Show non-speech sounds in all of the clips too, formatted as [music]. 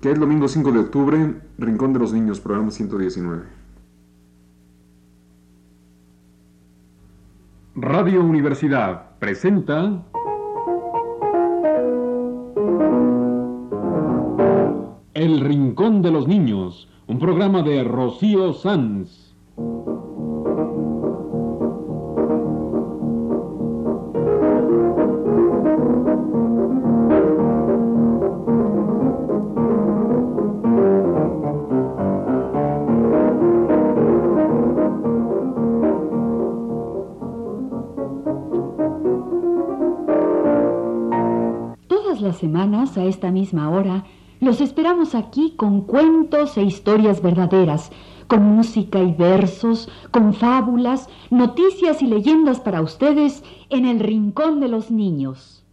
que es domingo 5 de octubre, Rincón de los Niños, programa 119. Radio Universidad presenta... El Rincón de los Niños, un programa de Rocío Sanz. Esta misma hora, los esperamos aquí con cuentos e historias verdaderas, con música y versos, con fábulas, noticias y leyendas para ustedes en el Rincón de los Niños.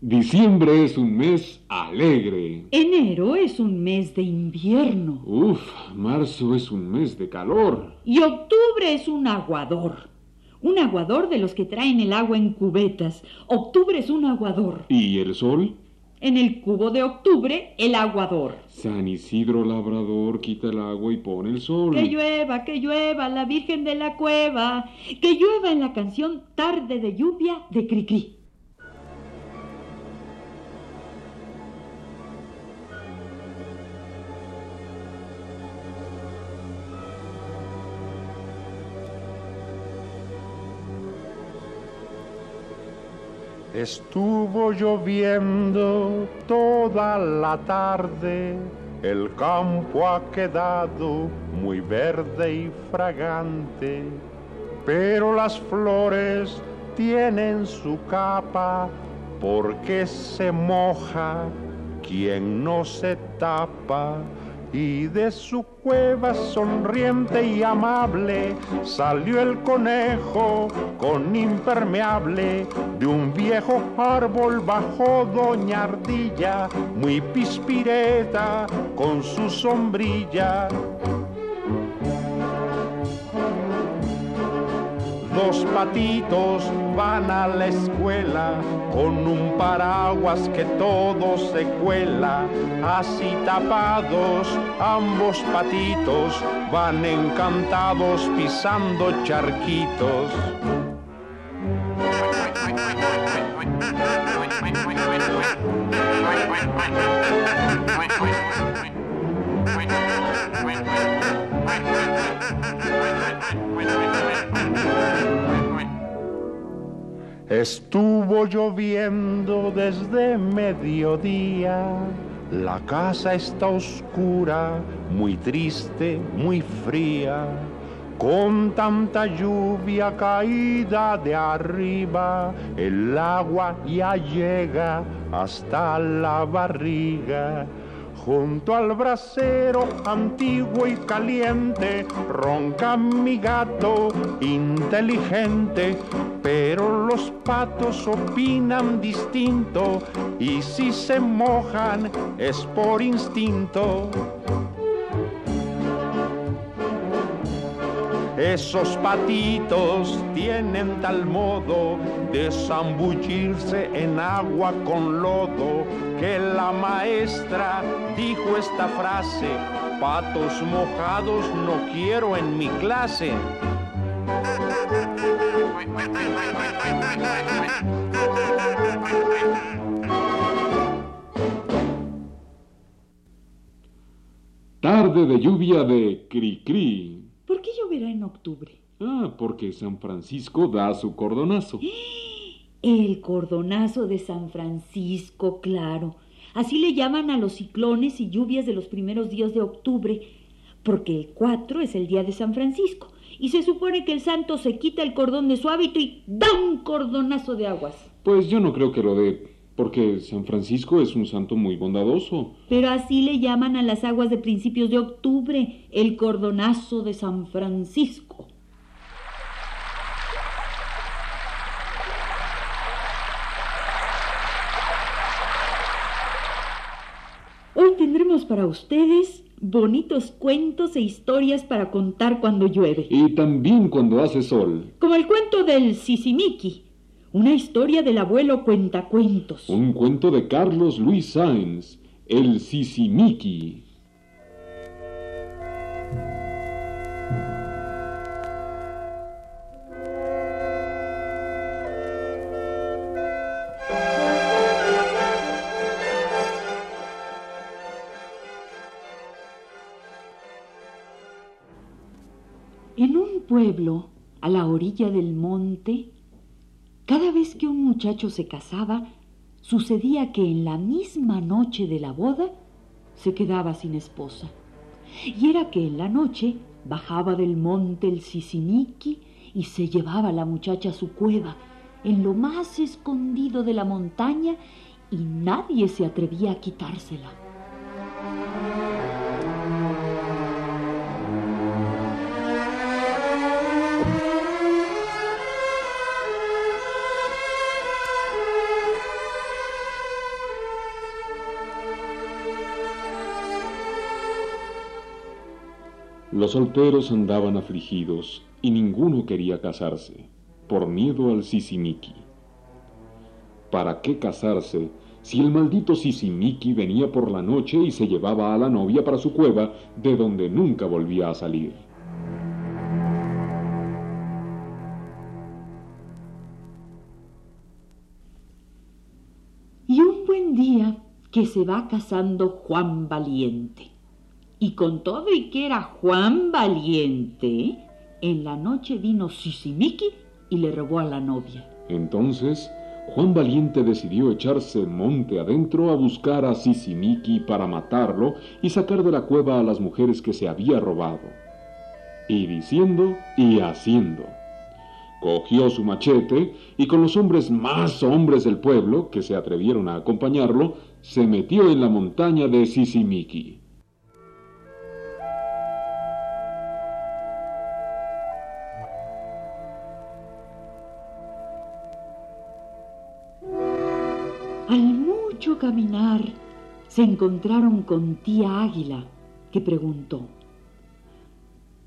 Diciembre es un mes alegre. Enero es un mes de invierno Uf, marzo es un mes de calor. y octubre es un aguador. Un aguador de los que traen el agua en cubetas. Octubre es un aguador. ¿Y el sol? En el cubo de octubre, el aguador. San Isidro Labrador quita el agua y pone el sol. Que llueva, que llueva, la Virgen de la Cueva. Que llueva en la canción Tarde de lluvia de Cricri. Estuvo lloviendo toda la tarde, el campo ha quedado muy verde y fragante, pero las flores tienen su capa porque se moja. Quien no se tapa y de su cueva sonriente y amable salió el conejo con impermeable de un viejo árbol bajó doña ardilla muy pispireta con su sombrilla Dos patitos van a la escuela con un paraguas que todo se cuela. Así tapados, ambos patitos van encantados pisando charquitos. Estuvo lloviendo desde mediodía, la casa está oscura, muy triste, muy fría, con tanta lluvia caída de arriba, el agua ya llega hasta la barriga. Junto al brasero antiguo y caliente ronca mi gato inteligente, pero los patos opinan distinto y si se mojan es por instinto. Esos patitos tienen tal modo de zambullirse en agua con lodo que la maestra dijo esta frase, patos mojados no quiero en mi clase. Tarde de lluvia de Cricri. ¿Por qué lloverá en octubre? Ah, porque San Francisco da su cordonazo. [gasps] El cordonazo de San Francisco, claro. Así le llaman a los ciclones y lluvias de los primeros días de octubre, porque el 4 es el día de San Francisco y se supone que el santo se quita el cordón de su hábito y da un cordonazo de aguas. Pues yo no creo que lo dé, porque San Francisco es un santo muy bondadoso. Pero así le llaman a las aguas de principios de octubre, el cordonazo de San Francisco. Hoy tendremos para ustedes bonitos cuentos e historias para contar cuando llueve. Y también cuando hace sol. Como el cuento del Sisimiki, Una historia del abuelo cuentacuentos. Un cuento de Carlos Luis Sáenz, El Sisimiki. En un pueblo, a la orilla del monte, cada vez que un muchacho se casaba, sucedía que en la misma noche de la boda se quedaba sin esposa. Y era que en la noche bajaba del monte el Sisimiki y se llevaba la muchacha a su cueva, en lo más escondido de la montaña, y nadie se atrevía a quitársela. Los solteros andaban afligidos y ninguno quería casarse, por miedo al Sisimiki. ¿Para qué casarse si el maldito Sisimiki venía por la noche y se llevaba a la novia para su cueva, de donde nunca volvía a salir? Y un buen día que se va casando Juan Valiente. Y con todo y que era Juan Valiente, en la noche vino Sisimiki y le robó a la novia. Entonces, Juan Valiente decidió echarse monte adentro a buscar a Sisimiki para matarlo y sacar de la cueva a las mujeres que se había robado. Y diciendo y haciendo. Cogió su machete y con los hombres más hombres del pueblo, que se atrevieron a acompañarlo, se metió en la montaña de Sisimiki. Al mucho caminar, se encontraron con tía Águila, que preguntó,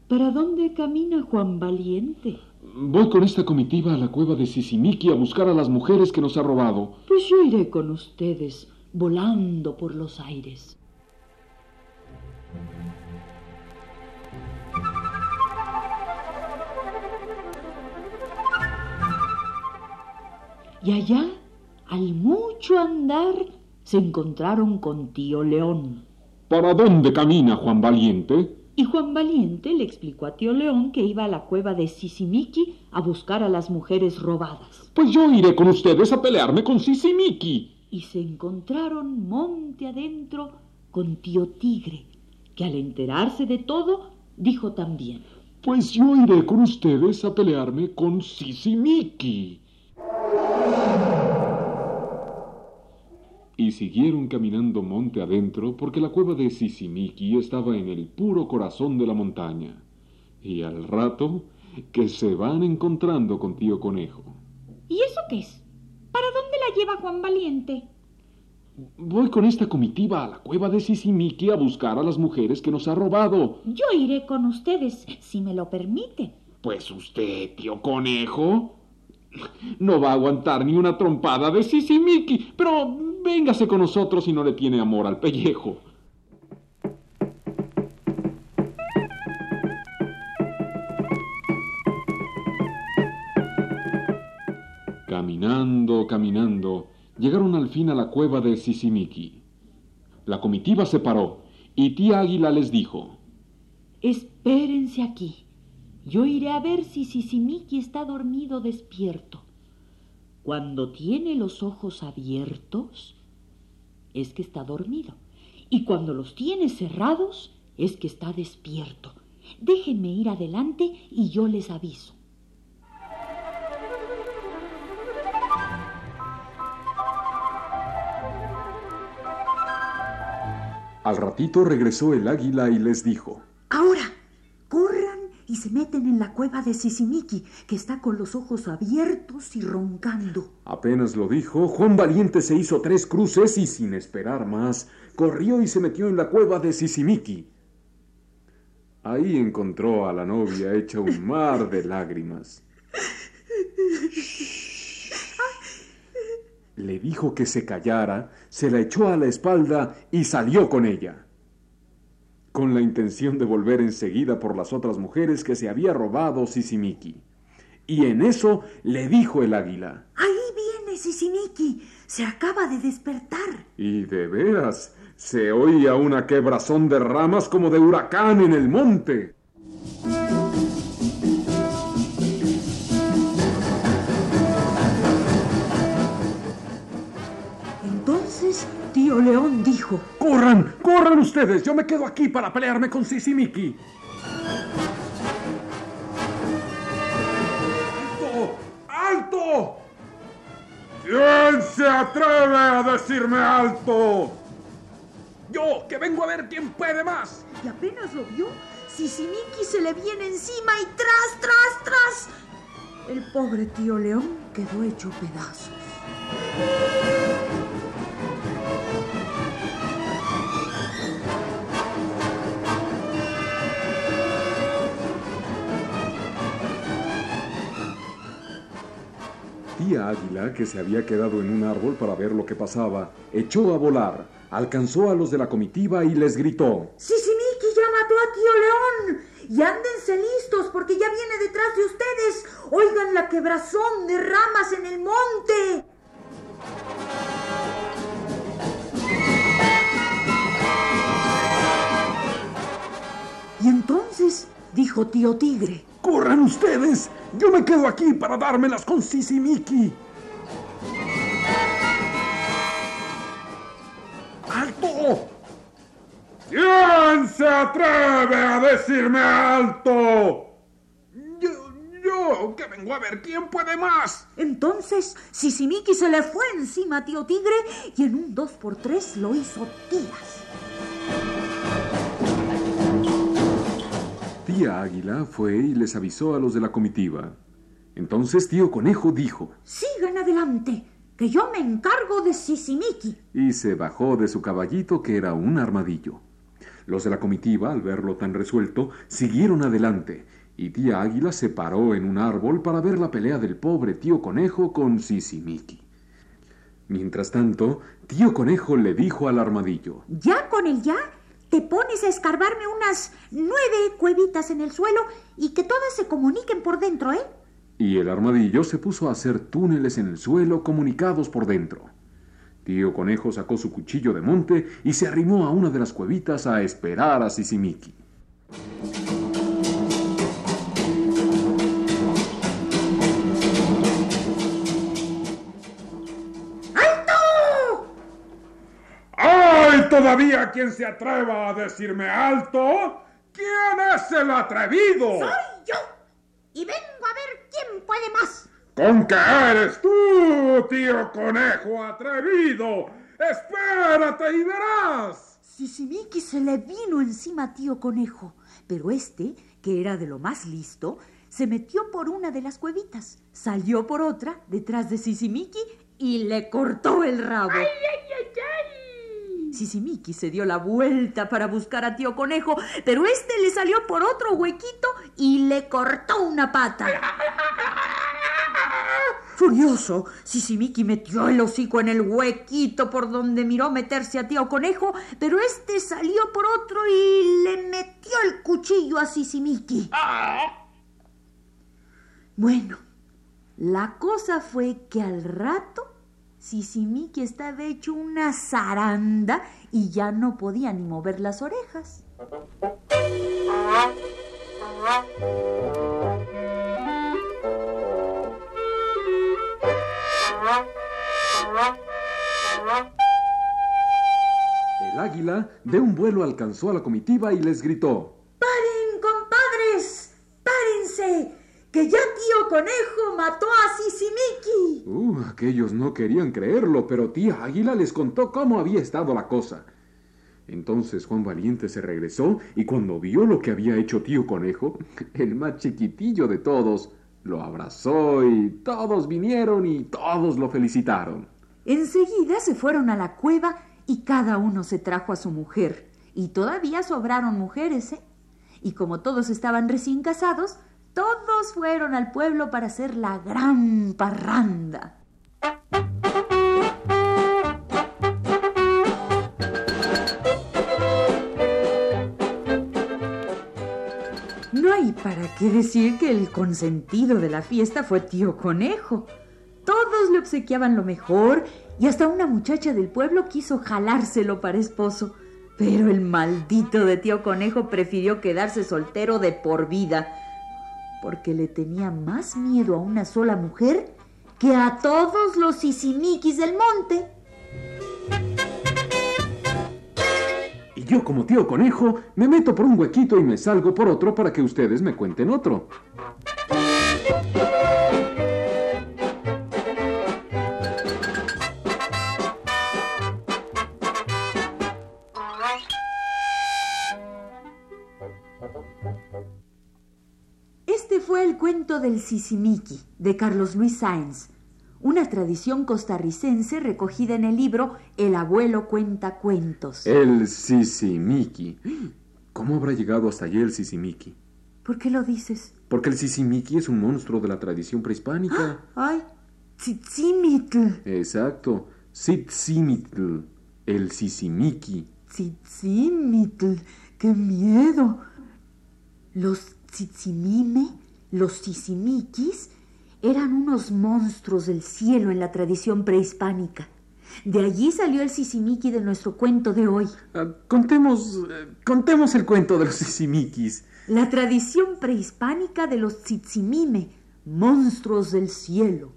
¿Para dónde camina Juan Valiente? Voy con esta comitiva a la cueva de Sisimiki a buscar a las mujeres que nos ha robado. Pues yo iré con ustedes, volando por los aires. Y allá, al mucho andar, se encontraron con tío León. ¿Para dónde camina Juan Valiente? Y Juan Valiente le explicó a tío León que iba a la cueva de Sisimiki a buscar a las mujeres robadas. Pues yo iré con ustedes a pelearme con Sisimiki. Y se encontraron monte adentro con tío Tigre, que al enterarse de todo, dijo también. Pues yo iré con ustedes a pelearme con Sisimiki. Y siguieron caminando monte adentro porque la cueva de Sisimiki estaba en el puro corazón de la montaña. Y al rato que se van encontrando con tío Conejo. ¿Y eso qué es? ¿Para dónde la lleva Juan Valiente? Voy con esta comitiva a la cueva de Sisimiki a buscar a las mujeres que nos ha robado. Yo iré con ustedes, si me lo permiten. Pues usted, tío Conejo, no va a aguantar ni una trompada de Sisimiki, pero véngase con nosotros si no le tiene amor al pellejo. Caminando, caminando, llegaron al fin a la cueva de Sisimiki. La comitiva se paró y tía Águila les dijo, Espérense aquí. Yo iré a ver si Sisimiki está dormido despierto. Cuando tiene los ojos abiertos, es que está dormido. Y cuando los tiene cerrados, es que está despierto. Déjenme ir adelante y yo les aviso. Al ratito regresó el águila y les dijo, y se meten en la cueva de Sisimiki, que está con los ojos abiertos y roncando. Apenas lo dijo, Juan Valiente se hizo tres cruces y sin esperar más, corrió y se metió en la cueva de Sisimiki. Ahí encontró a la novia hecha un mar de lágrimas. Le dijo que se callara, se la echó a la espalda y salió con ella, con la intención de volver enseguida por las otras mujeres que se había robado Sisimiki. Y en eso le dijo el águila. Ahí viene Sisimiki. Se acaba de despertar. Y de veras, se oía una quebrazón de ramas como de huracán en el monte. Tío León dijo, ¡Corran! ¡Corran ustedes! Yo me quedo aquí para pelearme con Sisimiki. ¡Alto! ¡Alto! ¿Quién se atreve a decirme alto? Yo, que vengo a ver quién puede más. y apenas lo vio, Sisimiki se le viene encima y tras, tras, tras. El pobre tío León quedó hecho pedazos. Tía Águila, que se había quedado en un árbol para ver lo que pasaba, echó a volar, alcanzó a los de la comitiva y les gritó. Sisimiki ya mató a tío León. Y ándense listos porque ya viene detrás de ustedes. Oigan la quebrazón de ramas en el monte. Y entonces dijo tío Tigre. ¡Corran ustedes! Yo me quedo aquí para dármelas con Sisimiki. ¡Alto! ¿Quién se atreve a decirme alto? Yo, yo, que vengo a ver quién puede más. Entonces Sisimiki se le fue encima a tío Tigre y en un dos por tres lo hizo tiras. Tía Águila fue y les avisó a los de la comitiva. Entonces tío Conejo dijo, Sigan adelante, que yo me encargo de Sisimiki. y se bajó de su caballito que era un armadillo. Los de la comitiva, al verlo tan resuelto, siguieron adelante, y tía Águila se paró en un árbol para ver la pelea del pobre tío Conejo con Sisimiki. Mientras tanto, tío Conejo le dijo al armadillo, Ya con el ya, te pones a escarbarme unas nueve cuevitas en el suelo y que todas se comuniquen por dentro, ¿eh? y el armadillo se puso a hacer túneles en el suelo comunicados por dentro. Tío Conejo sacó su cuchillo de monte y se arrimó a una de las cuevitas a esperar a Sisimiki. ¿Todavía quien se atreva a decirme alto? ¿Quién es el atrevido? ¡Soy yo! Y vengo a ver quién puede más. ¿Con qué eres tú, tío Conejo atrevido? Espérate y verás. Sisimiki se le vino encima a tío Conejo, pero este, que era de lo más listo, se metió por una de las cuevitas, salió por otra detrás de Sisimiki y le cortó el rabo. ¡Ay, ay, ay! Sisimiki se dio la vuelta para buscar a tío Conejo, pero este le salió por otro huequito y le cortó una pata. Furioso, Sisimiki metió el hocico en el huequito por donde miró meterse a tío Conejo, pero este salió por otro y le metió el cuchillo a Sisimiki. Bueno, la cosa fue que al rato Sisimiki estaba hecho una zaranda y ya no podía ni mover las orejas. El águila de un vuelo alcanzó a la comitiva y les gritó. ¡Paren, compadres! ¡Párense! ¡Que ya tío Conejo mató a Sisimiki! Uh, aquellos no querían creerlo, pero tía Águila les contó cómo había estado la cosa. Entonces Juan Valiente se regresó y cuando vio lo que había hecho tío Conejo, [laughs] el más chiquitillo de todos, lo abrazó y todos vinieron y todos lo felicitaron. Enseguida se fueron a la cueva y cada uno se trajo a su mujer. Y todavía sobraron mujeres, ¿eh? Y como todos estaban recién casados, todos fueron al pueblo para hacer la gran parranda. No hay para qué decir que el consentido de la fiesta fue tío conejo. Todos le obsequiaban lo mejor y hasta una muchacha del pueblo quiso jalárselo para esposo. Pero el maldito de tío conejo prefirió quedarse soltero de por vida porque le tenía más miedo a una sola mujer que a todos los sisimiquis del monte. Y yo como tío conejo me meto por un huequito y me salgo por otro para que ustedes me cuenten otro. El cuento del Sisimiki de Carlos Luis Sáenz, una tradición costarricense recogida en el libro El abuelo cuenta cuentos. El Sisimiki. ¿Cómo habrá llegado hasta allí el Sisimiki? ¿Por qué lo dices? Porque el Sisimiki es un monstruo de la tradición prehispánica. [gasps] ¡Ay! Tzitzimitl. Exacto. Sitzimitl. El Sisimiki. Tzitzimitl. ¡Qué miedo! Los tzitzimime, los sisimikis, eran unos monstruos del cielo en la tradición prehispánica. De allí salió el sisimiki de nuestro cuento de hoy. Ah, contemos, eh, contemos el cuento de los Sisimikis. La tradición prehispánica de los tzitzimime, monstruos del cielo.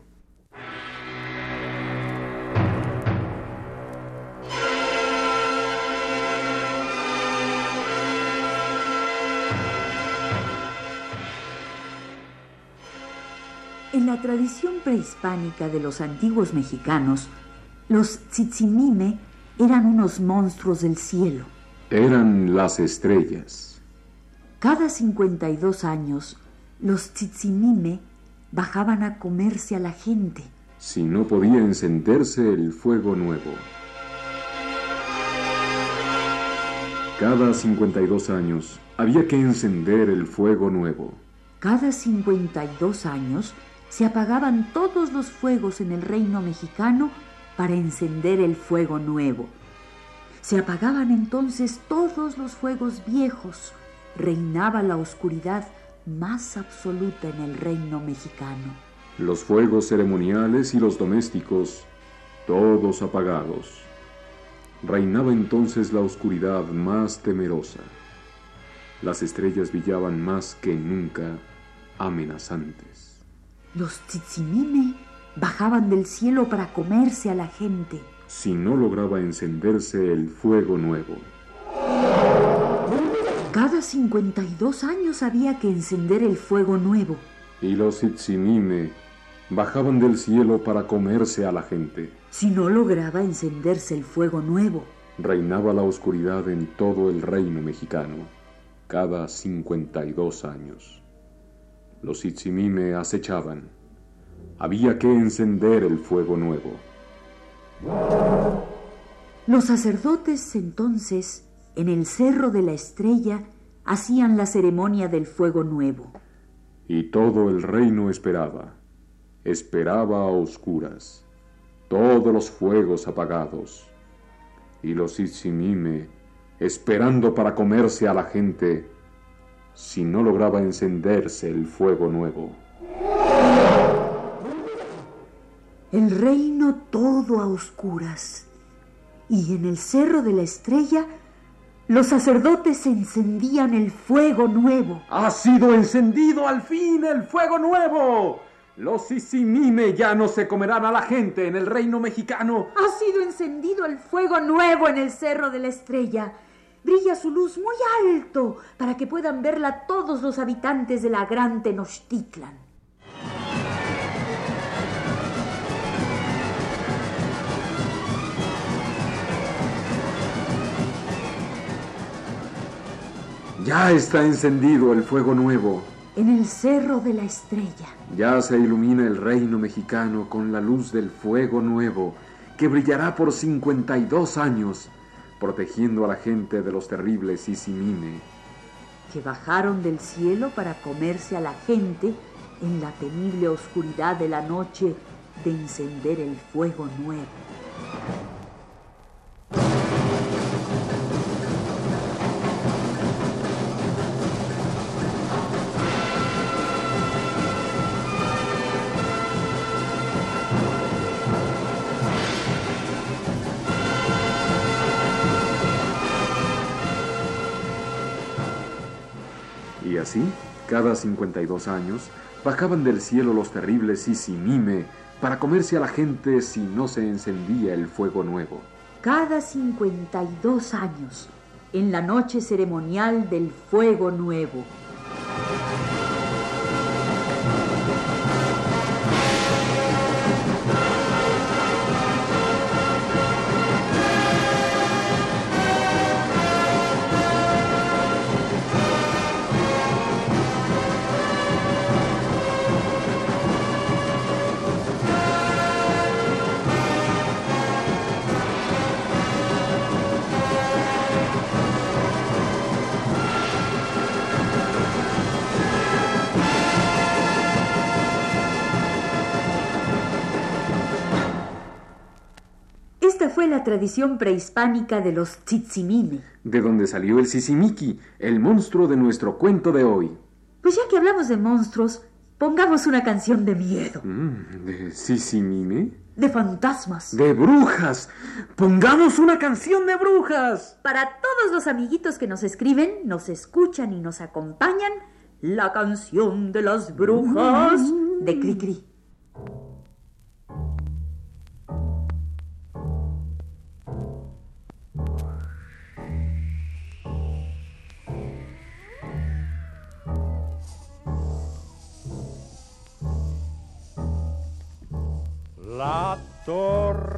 En la tradición prehispánica de los antiguos mexicanos, los tzitzimime eran unos monstruos del cielo. Eran las estrellas. Cada 52 años, los tzitzimime bajaban a comerse a la gente. Si no podía encenderse el fuego nuevo. Cada 52 años había que encender el fuego nuevo. Cada 52 años se apagaban todos los fuegos en el reino mexicano para encender el fuego nuevo. Se apagaban entonces todos los fuegos viejos. Reinaba la oscuridad más absoluta en el reino mexicano. Los fuegos ceremoniales y los domésticos, todos apagados. Reinaba entonces la oscuridad más temerosa. Las estrellas brillaban más que nunca amenazantes. Los tzitzimime bajaban del cielo para comerse a la gente. Si no lograba encenderse el fuego nuevo. Cada 52 años había que encender el fuego nuevo. Y los Itzimime bajaban del cielo para comerse a la gente. Si no lograba encenderse el fuego nuevo. Reinaba la oscuridad en todo el reino mexicano, cada 52 años. Los Itzimime acechaban. Había que encender el fuego nuevo. Los sacerdotes entonces, en el cerro de la estrella, hacían la ceremonia del fuego nuevo. Y todo el reino esperaba, esperaba a oscuras, todos los fuegos apagados, y los Itzimime esperando para comerse a la gente si no lograba encenderse el fuego nuevo. El reino todo a oscuras. Y en el cerro de la estrella, los sacerdotes encendían el fuego nuevo. ¡Ha sido encendido al fin el fuego nuevo! Los Isimime ya no se comerán a la gente en el reino mexicano. Ha sido encendido el fuego nuevo en el cerro de la estrella. Brilla su luz muy alto para que puedan verla todos los habitantes de la gran Tenochtitlan. Ya está encendido el fuego nuevo. En el cerro de la estrella. Ya se ilumina el reino mexicano con la luz del fuego nuevo, que brillará por 52 años, protegiendo a la gente de los terribles Isimime. que bajaron del cielo para comerse a la gente en la temible oscuridad de la noche de encender el fuego nuevo. Así, cada 52 años, bajaban del cielo los terribles Sisimime para comerse a la gente si no se encendía el fuego nuevo. Cada 52 años, en la noche ceremonial del fuego nuevo. La tradición prehispánica de los tzitzimime. De donde salió el sisimiki, el monstruo de nuestro cuento de hoy. Pues ya que hablamos de monstruos, pongamos una canción de miedo. Mm, ¿De sisimime? De fantasmas. De brujas. Pongamos una canción de brujas. Para todos los amiguitos que nos escriben, nos escuchan y nos acompañan, la canción de las brujas de Cricri.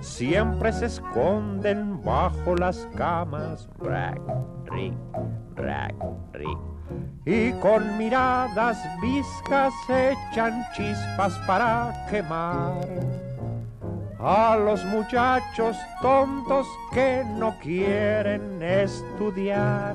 Siempre se esconden bajo las camas, Y con miradas viscas echan chispas para quemar a los muchachos tontos que no quieren estudiar.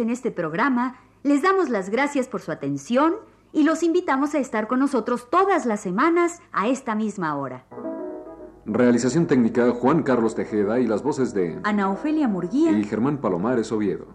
En este programa les damos las gracias por su atención y los invitamos a estar con nosotros todas las semanas a esta misma hora. Realización técnica Juan Carlos Tejeda y las voces de Ana Ofelia Murguía y Germán Palomares Oviedo.